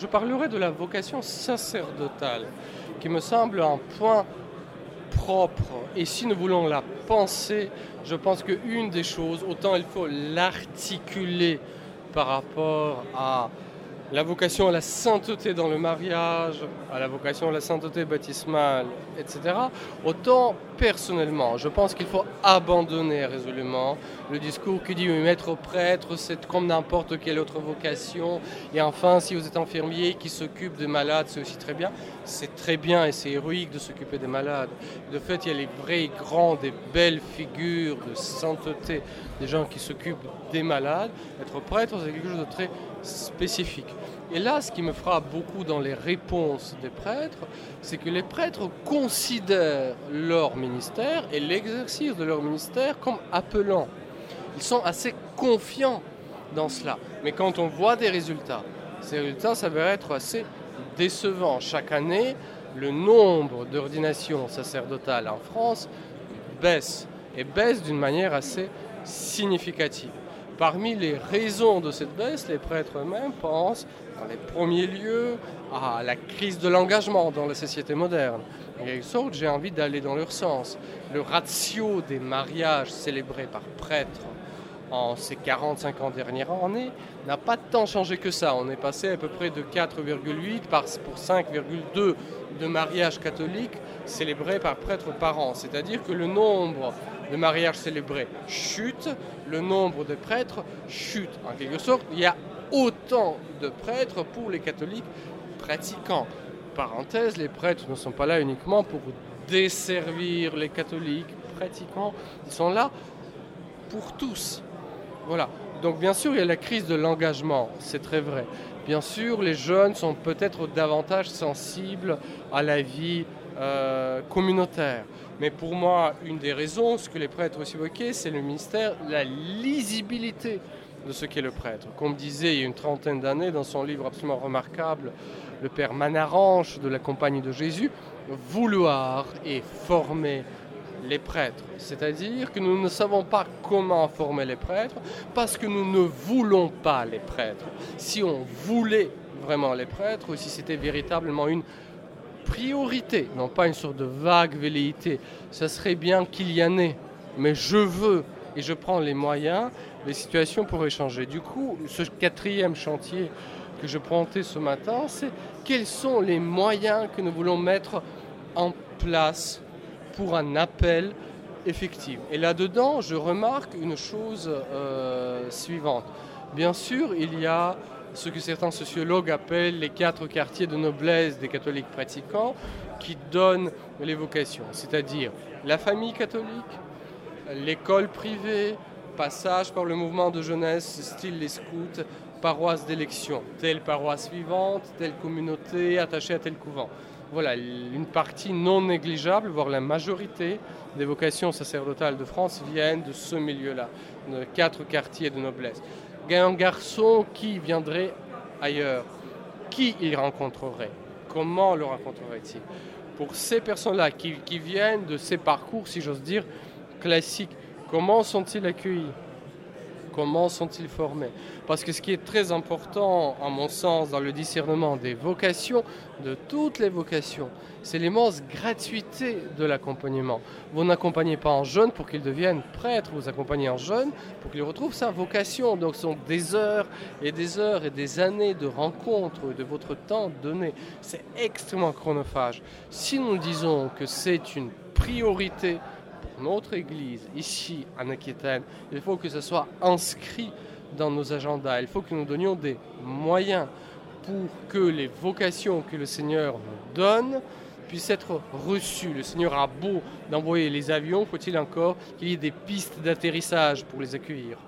Je parlerai de la vocation sacerdotale, qui me semble un point propre. Et si nous voulons la penser, je pense qu'une des choses, autant il faut l'articuler par rapport à la vocation à la sainteté dans le mariage, à la vocation à la sainteté baptismale, etc., autant personnellement, je pense qu'il faut abandonner résolument le discours qui dit oui, maître prêtre, c'est comme n'importe quelle autre vocation, et enfin, si vous êtes infirmier qui s'occupe des malades, c'est aussi très bien. C'est très bien et c'est héroïque de s'occuper des malades. De fait, il y a les vrais grands, des belles figures de sainteté, des gens qui s'occupent des malades. Être prêtre, c'est quelque chose de très spécifique. Et là, ce qui me frappe beaucoup dans les réponses des prêtres, c'est que les prêtres considèrent leur ministère et l'exercice de leur ministère comme appelant. Ils sont assez confiants dans cela. Mais quand on voit des résultats, ces résultats s'avèrent être assez décevants. Chaque année, le nombre d'ordinations sacerdotales en France baisse et baisse d'une manière assez significative. Parmi les raisons de cette baisse, les prêtres eux-mêmes pensent, dans les premiers lieux, à la crise de l'engagement dans la société moderne. En quelque sorte, j'ai envie d'aller dans leur sens. Le ratio des mariages célébrés par prêtres en ces 40-50 dernières années n'a pas tant changé que ça. On est passé à peu près de 4,8 pour 5,2 de mariages catholiques célébrés par prêtres par an. C'est-à-dire que le nombre de mariages célébrés chute, le nombre de prêtres chute. En quelque sorte, il y a autant de prêtres pour les catholiques pratiquants. Parenthèse, les prêtres ne sont pas là uniquement pour desservir les catholiques pratiquants, ils sont là pour tous. Voilà. Donc bien sûr, il y a la crise de l'engagement, c'est très vrai. Bien sûr, les jeunes sont peut-être davantage sensibles à la vie euh, communautaire. Mais pour moi, une des raisons, ce que les prêtres aussi évoquaient, c'est le ministère, la lisibilité de ce qu'est le prêtre. Comme disait il y a une trentaine d'années dans son livre absolument remarquable, le père Manaranche de la Compagnie de Jésus, vouloir et former les prêtres. C'est-à-dire que nous ne savons pas comment former les prêtres parce que nous ne voulons pas les prêtres. Si on voulait vraiment les prêtres, ou si c'était véritablement une priorité, non pas une sorte de vague velléité, ça serait bien qu'il y en ait. Mais je veux et je prends les moyens, les situations pourraient changer. Du coup, ce quatrième chantier que je pointais ce matin, c'est quels sont les moyens que nous voulons mettre en place pour un appel effectif. Et là-dedans, je remarque une chose euh, suivante. Bien sûr, il y a ce que certains sociologues appellent les quatre quartiers de noblesse des catholiques pratiquants qui donnent les vocations, c'est-à-dire la famille catholique, l'école privée, passage par le mouvement de jeunesse style les scouts, paroisse d'élection, telle paroisse vivante, telle communauté attachée à tel couvent voilà, une partie non négligeable, voire la majorité des vocations sacerdotales de France viennent de ce milieu-là, de quatre quartiers de noblesse. Un garçon qui viendrait ailleurs, qui il rencontrerait? Comment le rencontrerait-il? Pour ces personnes-là qui, qui viennent de ces parcours, si j'ose dire, classiques, comment sont-ils accueillis? Comment sont-ils formés Parce que ce qui est très important, à mon sens, dans le discernement des vocations, de toutes les vocations, c'est l'immense gratuité de l'accompagnement. Vous n'accompagnez pas un jeune pour qu'il devienne prêtre, vous accompagnez un jeune pour qu'il retrouve sa vocation. Donc ce sont des heures et des heures et des années de rencontres, de votre temps donné. C'est extrêmement chronophage. Si nous disons que c'est une priorité notre Église, ici en Aquitaine, il faut que ce soit inscrit dans nos agendas. Il faut que nous donnions des moyens pour que les vocations que le Seigneur nous donne puissent être reçues. Le Seigneur a beau d'envoyer les avions, faut-il encore qu'il y ait des pistes d'atterrissage pour les accueillir?